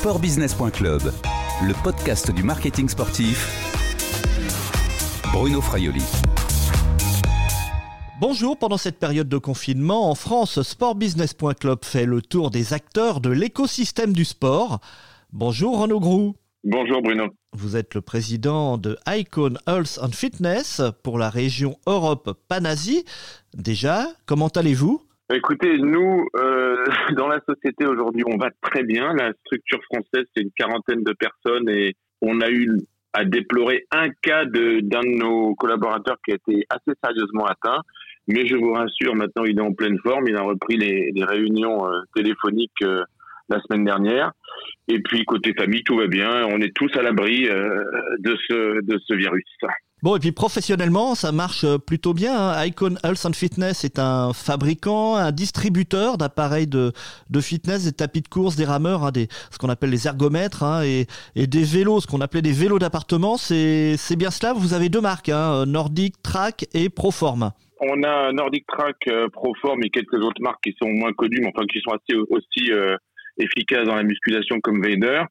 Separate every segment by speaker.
Speaker 1: Sportbusiness.club, le podcast du marketing sportif. Bruno Fraioli.
Speaker 2: Bonjour, pendant cette période de confinement, en France, Sportbusiness.club fait le tour des acteurs de l'écosystème du sport. Bonjour Renaud Groux.
Speaker 3: Bonjour Bruno.
Speaker 2: Vous êtes le président de Icon Health and Fitness pour la région Europe Panasie. Déjà, comment allez-vous?
Speaker 3: Écoutez, nous, euh, dans la société aujourd'hui, on va très bien. La structure française, c'est une quarantaine de personnes et on a eu à déplorer un cas d'un de, nos collaborateurs qui a été assez sérieusement atteint. Mais je vous rassure, maintenant, il est en pleine forme. Il a repris les, les réunions euh, téléphoniques euh, la semaine dernière. Et puis, côté famille, tout va bien. On est tous à l'abri euh, de, ce, de ce virus.
Speaker 2: Bon, et puis professionnellement, ça marche plutôt bien. Hein. Icon Health and Fitness est un fabricant, un distributeur d'appareils de, de fitness, des tapis de course, des rameurs, hein, des, ce qu'on appelle les ergomètres, hein, et, et, des vélos, ce qu'on appelait des vélos d'appartement. C'est bien cela. Vous avez deux marques, Nordic Track et Proform.
Speaker 3: On a Nordic Track, euh, Proform et quelques autres marques qui sont moins connues, mais enfin qui sont assez aussi euh, efficaces dans la musculation comme Vader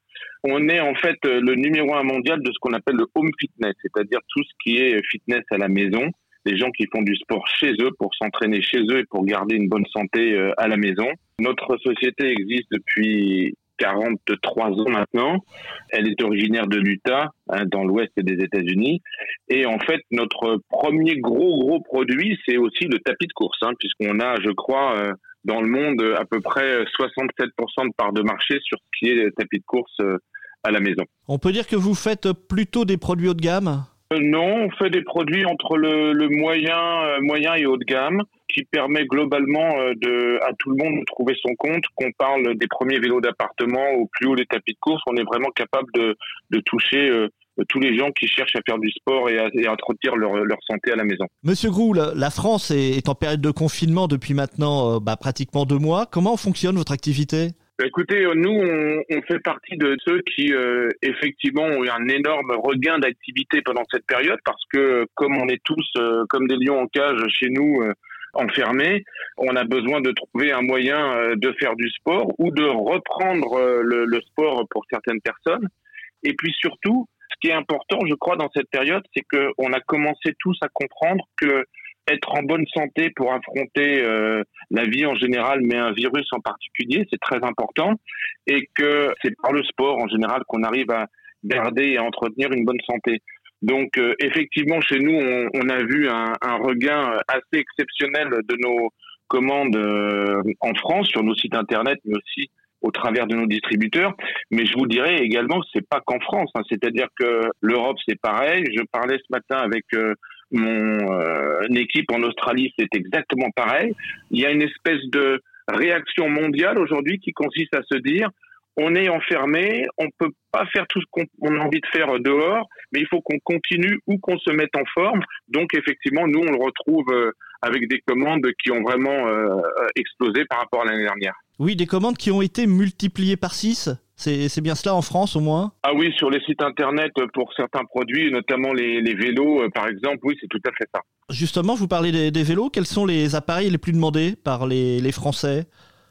Speaker 3: on est en fait euh, le numéro un mondial de ce qu'on appelle le home fitness, c'est-à-dire tout ce qui est fitness à la maison, les gens qui font du sport chez eux pour s'entraîner chez eux et pour garder une bonne santé euh, à la maison. Notre société existe depuis 43 ans maintenant. Elle est originaire de l'Utah, hein, dans l'ouest des États-Unis. Et en fait, notre premier gros gros produit, c'est aussi le tapis de course, hein, puisqu'on a, je crois, euh, dans le monde à peu près 67% de part de marché sur ce qui est tapis de course à la maison.
Speaker 2: On peut dire que vous faites plutôt des produits haut de gamme?
Speaker 3: Euh, Non, on fait des produits entre le, moyen, euh, moyen et haut de gamme qui permet globalement euh, de, à tout le monde de trouver son compte. Qu'on parle des premiers vélos d'appartement au plus haut des tapis de course, on est vraiment capable de, de toucher tous les gens qui cherchent à faire du sport et à, entretenir leur, leur, santé à la maison.
Speaker 2: Monsieur Grou, la, France est, en période de confinement depuis maintenant bah, pratiquement deux mois. Comment fonctionne votre activité?
Speaker 3: Bah, écoutez, nous, on, on, fait partie de ceux qui, euh, effectivement, ont eu un énorme regain d'activité pendant cette période parce que, comme on est tous euh, comme des lions en cage chez nous, euh, enfermés, on a besoin de trouver un moyen de faire du sport ou de reprendre le, le, sport pour certaines personnes. Et puis surtout, ce qui est important, je crois, dans cette période, c'est qu'on a commencé tous à comprendre que être en bonne santé pour affronter euh, la vie en général, mais un virus en particulier, c'est très important, et que c'est par le sport en général qu'on arrive à garder et à entretenir une bonne santé. Donc euh, effectivement, chez nous, on, on a vu un, un, regain assez exceptionnel de nos commandes euh, en France sur nos sites internet, mais aussi au travers de nos distributeurs. Mais je vous dirais également, c'est pas qu'en France. Hein. C'est-à-dire que l'Europe, c'est pareil. Je parlais ce matin avec mon euh, équipe en Australie, c'est exactement pareil. Il y a une espèce de réaction mondiale aujourd'hui qui consiste à se dire on est enfermé, on peut pas faire tout ce qu'on a envie de faire dehors, mais il faut qu'on continue ou qu'on se mette en forme. Donc effectivement, nous on le retrouve euh, avec des commandes qui ont vraiment euh, explosé par rapport à l'année dernière.
Speaker 2: Oui, des commandes qui ont été multipliées par 6 c'est bien cela en France au moins?
Speaker 3: Ah oui, sur les sites internet pour certains produits, notamment les, vélos euh, par exemple, oui, c'est tout à fait ça.
Speaker 2: Justement, vous parlez des, vélos, quels sont les appareils les plus demandés par les, Français?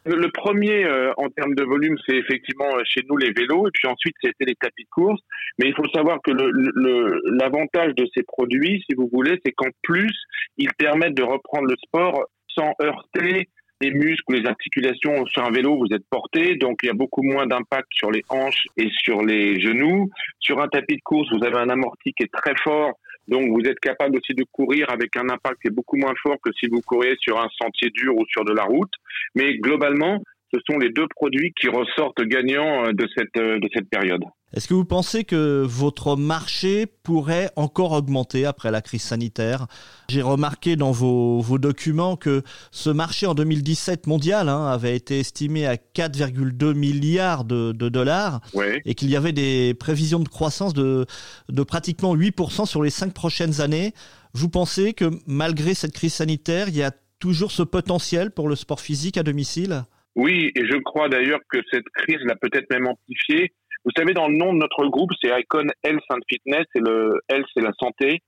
Speaker 3: Le, premier euh, en termes de volume, c'est effectivement euh, chez nous les vélos, et puis ensuite c'était les tapis de course. Mais il faut savoir que l'avantage de ces produits, si vous voulez, c'est qu'en plus, ils permettent de reprendre le sport sans heurter les muscles, les articulations sur un vélo, vous êtes porté, donc il y a beaucoup moins d'impact sur les hanches et sur les genoux. Sur un tapis de course, vous avez un amorti qui est très fort, donc vous êtes capable aussi de courir avec un impact qui est beaucoup moins fort que si vous couriez sur un sentier dur ou sur de la route. Mais globalement, ce sont les deux produits qui ressortent gagnants euh, de cette, euh, de cette période.
Speaker 2: Est-ce que vous pensez que votre marché pourrait encore augmenter après la crise sanitaire? J'ai remarqué dans vos, vos, documents que ce marché en 2017 mondial hein, avait été estimé à 4,2 milliards de, de dollars et qu'il y avait des prévisions de croissance de, de pratiquement 8% sur les cinq prochaines années. Vous pensez que malgré cette crise sanitaire, il y a toujours ce potentiel pour le sport physique à domicile?
Speaker 3: Oui, et je crois d'ailleurs que cette crise l'a peut-être même amplifié. Vous savez, dans le nom de notre groupe, c'est Icon Health and Fitness, et le Health, c'est la santé.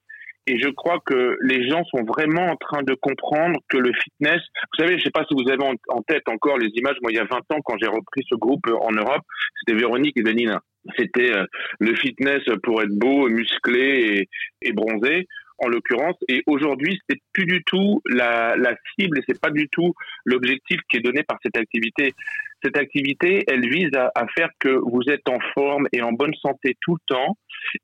Speaker 3: Et je crois que les gens sont vraiment en train de comprendre que le fitness, vous savez, je ne sais pas si vous avez en tête encore les images, moi il y a 20 ans quand j'ai repris ce groupe en Europe, c'était Véronique et Danina. C'était euh, le fitness pour être beau, musclé et bronzé en l'occurrence. Et aujourd'hui, c'est plus du tout la, cible et c'est pas du tout l'objectif qui est donné par cette activité. Cette activité, elle vise à, à, faire que vous êtes en forme et en bonne santé tout le temps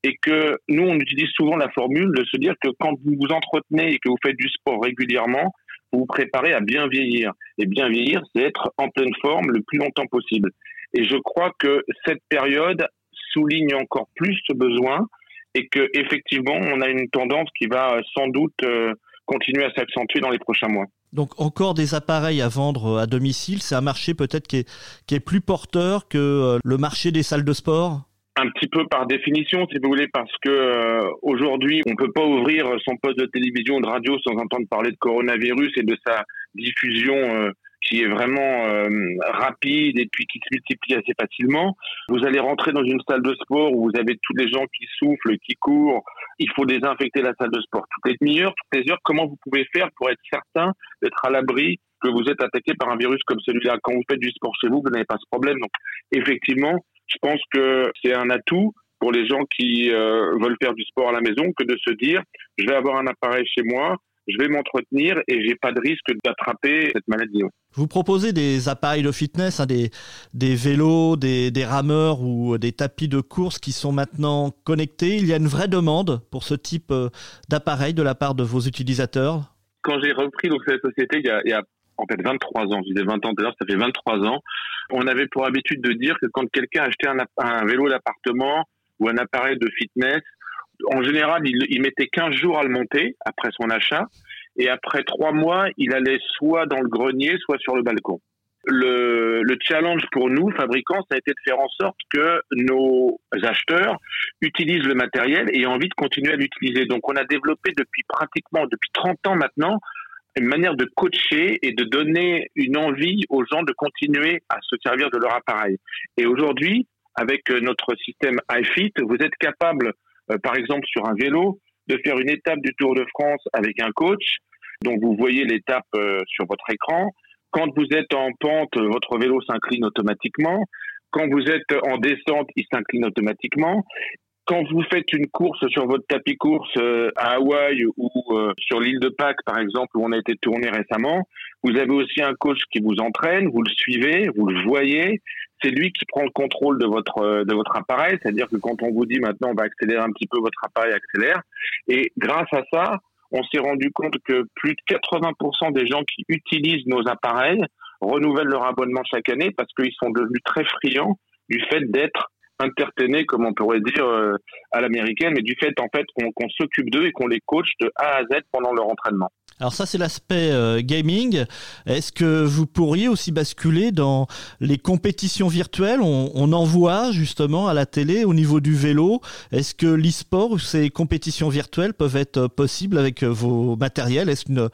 Speaker 3: et que nous, on utilise souvent la formule de se dire que quand vous vous entretenez et que vous faites du sport régulièrement, vous vous préparez à bien vieillir. Et bien vieillir, c'est être en pleine forme le plus longtemps possible. Et je crois que cette période souligne encore plus ce besoin et que effectivement, on a une tendance qui va euh, sans doute euh, continuer à s'accentuer dans les prochains mois.
Speaker 2: Donc encore des appareils à vendre euh, à domicile, c'est un marché peut-être qui est, qui est plus porteur que le marché des salles de sport?
Speaker 3: Un petit peu par définition, si vous voulez, parce que aujourd'hui, on peut pas ouvrir son poste de télévision ou de radio sans entendre parler de coronavirus et de sa diffusion qui est vraiment euh, rapide et puis qui se multiplie assez facilement. Vous allez rentrer dans une salle de sport où vous avez tous les gens qui soufflent, qui courent. Il faut désinfecter la salle de sport toutes les demi-heures, toutes les heures. Comment vous pouvez faire pour être certain d'être à l'abri que vous êtes attaqué par un virus comme celui-là? Quand vous faites du sport chez vous, vous n'avez pas ce problème. Donc, effectivement, je pense que c'est un atout pour les gens qui euh, veulent faire du sport à la maison que de se dire je vais avoir un appareil chez moi, je vais m'entretenir et j'ai pas de risque d'attraper cette maladie.
Speaker 2: Vous proposez des appareils de fitness, hein, des, des vélos, des, des, rameurs ou des tapis de course qui sont maintenant connectés. Il y a une vraie demande pour ce type euh, d'appareil de la part de vos utilisateurs
Speaker 3: Quand j'ai repris donc, cette société il y, a, il y a en fait 23 ans, je disais 20 ans tout à l'heure, ça fait 23 ans, on avait pour habitude de dire que quand quelqu'un achetait un, un vélo d'appartement ou un appareil de fitness, en général, il, mettait 15 jours à le monter après son achat. Et après trois mois, il allait soit dans le grenier, soit sur le balcon. Le, le, challenge pour nous, fabricants, ça a été de faire en sorte que nos acheteurs utilisent le matériel et aient envie de continuer à l'utiliser. Donc, on a développé depuis pratiquement, depuis 30 ans maintenant, une manière de coacher et de donner une envie aux gens de continuer à se servir de leur appareil. Et aujourd'hui, avec notre système iFit, vous êtes capable par exemple sur un vélo, de faire une étape du Tour de France avec un coach, dont vous voyez l'étape euh, sur votre écran. Quand vous êtes en pente, votre vélo s'incline automatiquement. Quand vous êtes en descente, il s'incline automatiquement. Quand vous faites une course sur votre tapis course euh, à Hawaï ou sur l'île de Pâques, par exemple, où on a été tourné récemment, vous avez aussi un coach qui vous entraîne, vous le suivez, vous le voyez, c'est lui qui prend le contrôle de votre euh, de votre appareil, c'est-à-dire que quand on vous dit maintenant on va accélérer un petit peu, votre appareil accélère. Et grâce à ça, on s'est rendu compte que plus de 80% des gens qui utilisent nos appareils renouvellent leur abonnement chaque année parce qu'ils sont devenus très friands du fait d'être intertenés, comme on pourrait dire euh, à l'américaine, mais du fait en fait qu'on s'occupe d'eux et qu'on les coach de A à Z pendant leur entraînement.
Speaker 2: Alors ça c'est l'aspect euh, gaming. Est-ce que vous pourriez aussi basculer dans les compétitions virtuelles? On, en voit justement à la télé au niveau du vélo. Est-ce que l'e-sport ou ces compétitions virtuelles peuvent être possibles avec vos matériels? Est-ce une,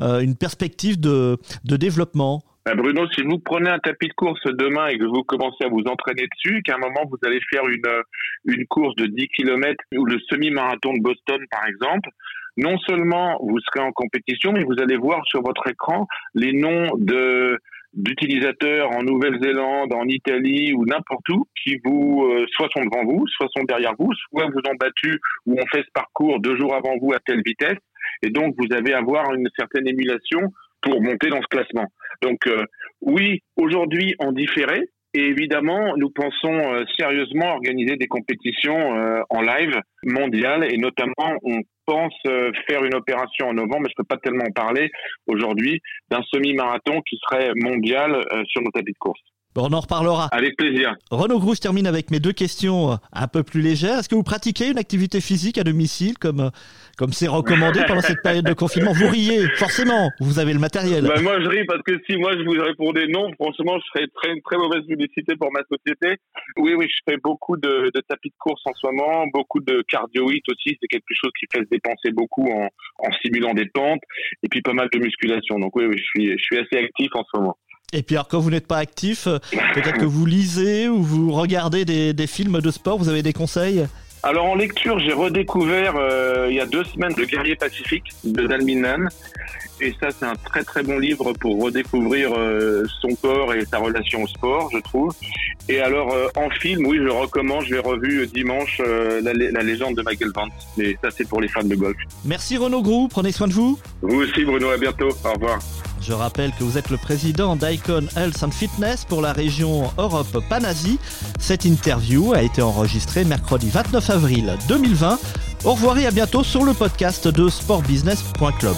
Speaker 2: euh, une perspective de, de développement?
Speaker 3: Bah, Bruno, si vous prenez un tapis de course demain et que vous commencez à vous entraîner dessus, qu'à un moment vous allez faire une, une course de 10 km ou le semi-marathon de Boston par exemple, non seulement vous serez en compétition, mais vous allez voir sur votre écran les noms de d'utilisateurs en Nouvelle-Zélande, en Italie ou n'importe où qui vous euh, soit sont devant vous, soit sont derrière vous, soit vous ont battu ou ont fait ce parcours deux jours avant vous à telle vitesse. Et donc vous avez à avoir une certaine émulation pour monter dans ce classement. Donc euh, oui, aujourd'hui en différé, et évidemment, nous pensons euh, sérieusement organiser des compétitions euh, en live mondiales et notamment on pense euh, faire une opération en novembre, mais je peux pas tellement en parler aujourd'hui, d'un semi-marathon qui serait mondial sur nos tapis de course.
Speaker 2: Bon, on en reparlera.
Speaker 3: Avec plaisir.
Speaker 2: Renaud Grousse termine avec mes deux questions un peu plus légères. Est-ce que vous pratiquez une activité physique à domicile comme comme c'est recommandé pendant cette période de confinement? Vous riez, forcément, vous avez le matériel.
Speaker 3: Bah, moi, je ris parce que si moi je vous répondais non, franchement, je serais très, très mauvaise publicité pour ma société. Oui, oui, je fais beaucoup de, de tapis de course en ce moment, beaucoup de cardio-hit aussi. C'est quelque chose qui fait se dépenser beaucoup en, en simulant des pentes et puis pas mal de musculation. Donc oui, oui, je suis, je suis assez actif en ce moment.
Speaker 2: Et puis alors quand vous n'êtes pas actif, euh, peut-être que vous lisez ou vous regardez des, des, films de sport, vous avez des conseils?
Speaker 3: Alors en lecture, j'ai redécouvert euh, il y a deux semaines Le guerrier pacifique de Dalminan. Et ça, c'est un très très bon livre pour redécouvrir son corps et sa relation au sport, je trouve. Et alors, en film, oui, je recommande, je l'ai revu dimanche, la, la, légende de Michael Vance. Mais ça, c'est pour les fans de golf.
Speaker 2: Merci Renaud Grou, prenez soin de vous.
Speaker 3: Vous aussi, Bruno, à bientôt. Au revoir.
Speaker 2: Je rappelle que vous êtes le président d'Icon Health and Fitness pour la région Europe Panasie. Cette interview a été enregistrée mercredi 29 avril 2020. Au revoir et à bientôt sur le podcast de sportbusiness.club.